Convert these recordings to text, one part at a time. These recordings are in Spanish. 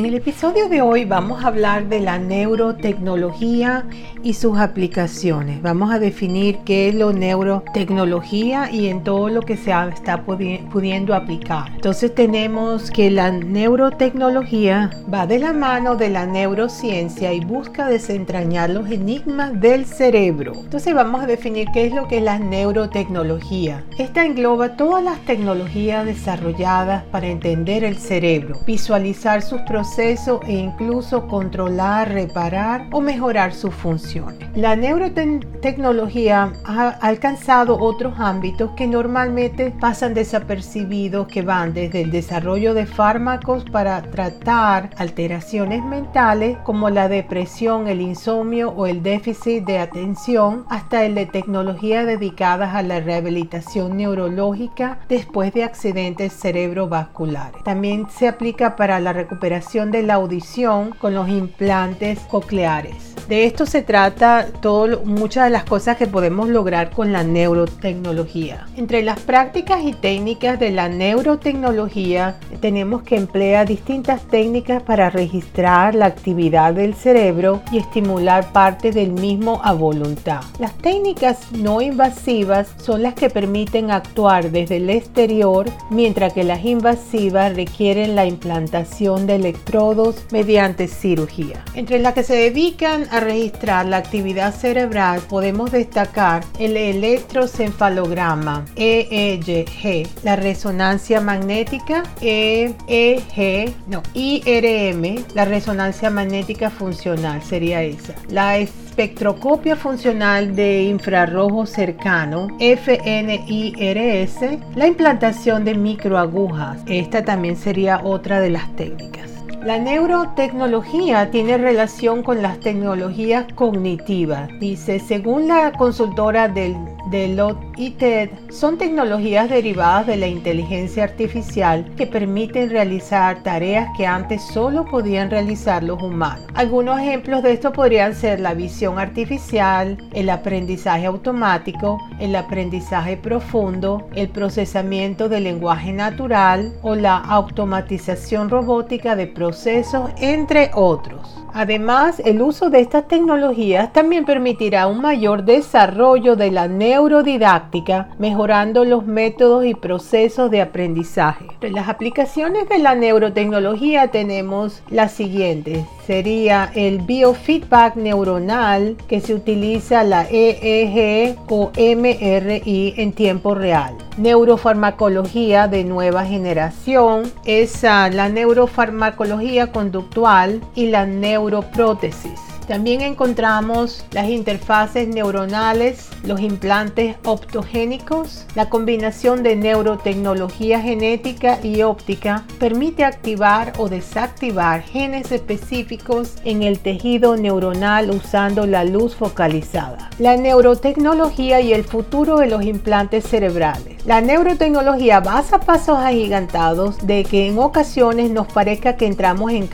En el episodio de hoy vamos a hablar de la neurotecnología y sus aplicaciones. Vamos a definir qué es lo neurotecnología y en todo lo que se está pudiendo aplicar. Entonces tenemos que la neurotecnología va de la mano de la neurociencia y busca desentrañar los enigmas del cerebro. Entonces vamos a definir qué es lo que es la neurotecnología. Esta engloba todas las tecnologías desarrolladas para entender el cerebro, visualizar sus procesos e incluso controlar, reparar o mejorar sus funciones. La neurotecnología ha alcanzado otros ámbitos que normalmente pasan desapercibidos que van desde el desarrollo de fármacos para tratar alteraciones mentales como la depresión, el insomnio o el déficit de atención hasta el de tecnologías dedicadas a la rehabilitación neurológica después de accidentes cerebrovasculares. También se aplica para la recuperación de la audición con los implantes cocleares. De esto se trata todo, muchas de las cosas que podemos lograr con la neurotecnología. Entre las prácticas y técnicas de la neurotecnología tenemos que emplear distintas técnicas para registrar la actividad del cerebro y estimular parte del mismo a voluntad. Las técnicas no invasivas son las que permiten actuar desde el exterior, mientras que las invasivas requieren la implantación de mediante cirugía. Entre las que se dedican a registrar la actividad cerebral podemos destacar el electrocefalograma EEG, la resonancia magnética EEG, no, IRM, la resonancia magnética funcional sería esa. La espectroscopia funcional de infrarrojo cercano, FNIRS, la implantación de microagujas. Esta también sería otra de las técnicas. La neurotecnología tiene relación con las tecnologías cognitivas. Dice, según la consultora del Lot y TED, son tecnologías derivadas de la inteligencia artificial que permiten realizar tareas que antes solo podían realizar los humanos. Algunos ejemplos de esto podrían ser la visión artificial, el aprendizaje automático, el aprendizaje profundo, el procesamiento del lenguaje natural o la automatización robótica de procesos entre otros. Además, el uso de estas tecnologías también permitirá un mayor desarrollo de la neurodidáctica, mejorando los métodos y procesos de aprendizaje. En las aplicaciones de la neurotecnología tenemos las siguientes. Sería el biofeedback neuronal que se utiliza la EEG o MRI en tiempo real. Neurofarmacología de nueva generación, esa la neurofarmacología conductual y la neuro neuroprótesis. También encontramos las interfaces neuronales, los implantes optogénicos. La combinación de neurotecnología genética y óptica permite activar o desactivar genes específicos en el tejido neuronal usando la luz focalizada. La neurotecnología y el futuro de los implantes cerebrales. La neurotecnología basa pasos agigantados de que en ocasiones nos parezca que entramos en,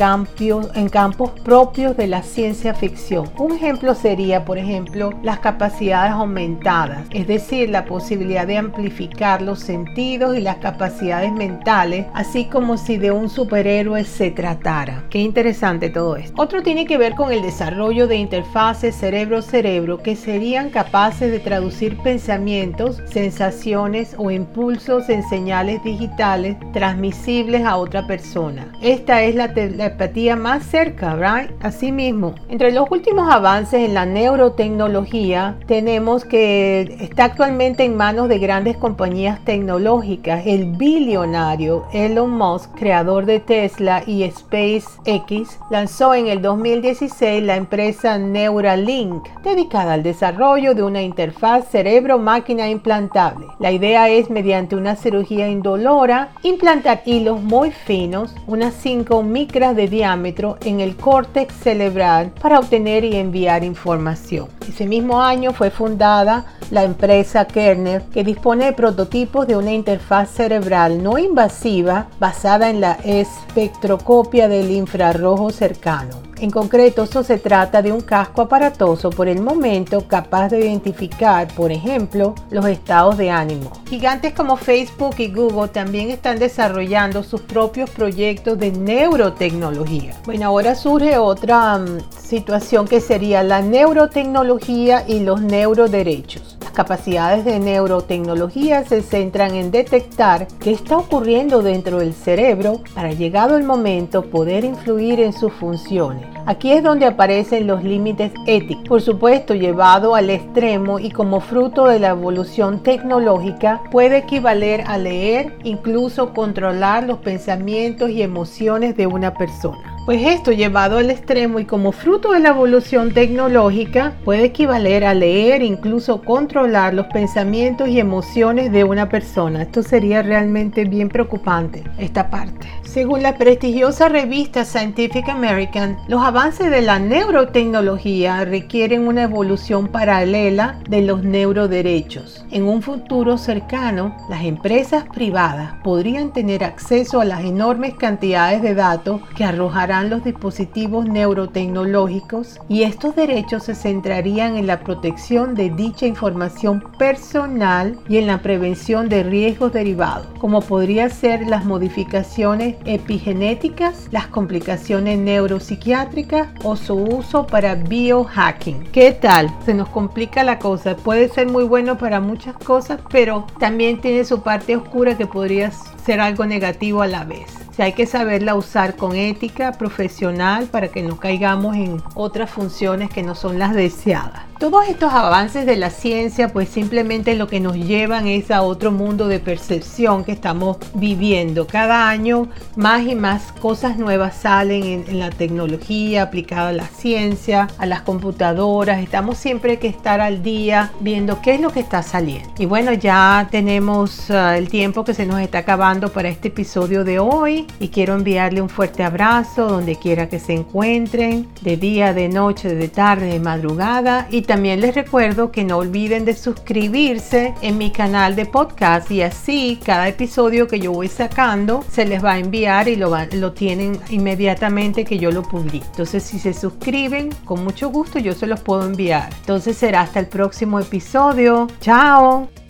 en campos propios de la ciencia ficción un ejemplo sería, por ejemplo, las capacidades aumentadas, es decir, la posibilidad de amplificar los sentidos y las capacidades mentales, así como si de un superhéroe se tratara. Qué interesante todo esto. Otro tiene que ver con el desarrollo de interfaces cerebro-cerebro que serían capaces de traducir pensamientos, sensaciones o impulsos en señales digitales transmisibles a otra persona. Esta es la telepatía más cerca, ¿right? Asimismo, entre los últimos avances en la neurotecnología tenemos que está actualmente en manos de grandes compañías tecnológicas. El billonario Elon Musk, creador de Tesla y SpaceX, lanzó en el 2016 la empresa Neuralink, dedicada al desarrollo de una interfaz cerebro-máquina implantable. La idea es mediante una cirugía indolora implantar hilos muy finos, unas 5 micras de diámetro en el córtex cerebral para obtener y enviar información. Ese mismo año fue fundada la empresa Kerner que dispone de prototipos de una interfaz cerebral no invasiva basada en la espectroscopia del infrarrojo cercano. En concreto, eso se trata de un casco aparatoso por el momento capaz de identificar, por ejemplo, los estados de ánimo. Gigantes como Facebook y Google también están desarrollando sus propios proyectos de neurotecnología. Bueno, ahora surge otra mm, situación que sería la neurotecnología y los neuroderechos. Capacidades de neurotecnología se centran en detectar qué está ocurriendo dentro del cerebro para llegado el momento poder influir en sus funciones. Aquí es donde aparecen los límites éticos, por supuesto llevado al extremo y como fruto de la evolución tecnológica puede equivaler a leer, incluso controlar los pensamientos y emociones de una persona. Pues esto llevado al extremo y como fruto de la evolución tecnológica puede equivaler a leer, incluso controlar los pensamientos y emociones de una persona. Esto sería realmente bien preocupante, esta parte. Según la prestigiosa revista Scientific American, los avances de la neurotecnología requieren una evolución paralela de los neuroderechos. En un futuro cercano, las empresas privadas podrían tener acceso a las enormes cantidades de datos que arrojarán los dispositivos neurotecnológicos y estos derechos se centrarían en la protección de dicha información personal y en la prevención de riesgos derivados, como podría ser las modificaciones epigenéticas, las complicaciones neuropsiquiátricas o su uso para biohacking. ¿Qué tal? Se nos complica la cosa. Puede ser muy bueno para muchas cosas, pero también tiene su parte oscura que podría ser algo negativo a la vez hay que saberla usar con ética profesional para que no caigamos en otras funciones que no son las deseadas. Todos estos avances de la ciencia pues simplemente lo que nos llevan es a otro mundo de percepción que estamos viviendo. Cada año más y más cosas nuevas salen en, la tecnología aplicada a la ciencia, a las computadoras. Estamos siempre que estar al día viendo qué es lo que está saliendo. Y bueno, ya tenemos uh, el tiempo que se nos está acabando para este episodio de hoy y quiero enviarle un fuerte abrazo donde quiera que se encuentren, de día, de noche, de tarde, de madrugada y también les recuerdo que no olviden de suscribirse en mi canal de podcast y así cada episodio que yo voy sacando se les va a enviar y lo, lo tienen inmediatamente que yo lo publique. Entonces si se suscriben, con mucho gusto yo se los puedo enviar. Entonces será hasta el próximo episodio. Chao.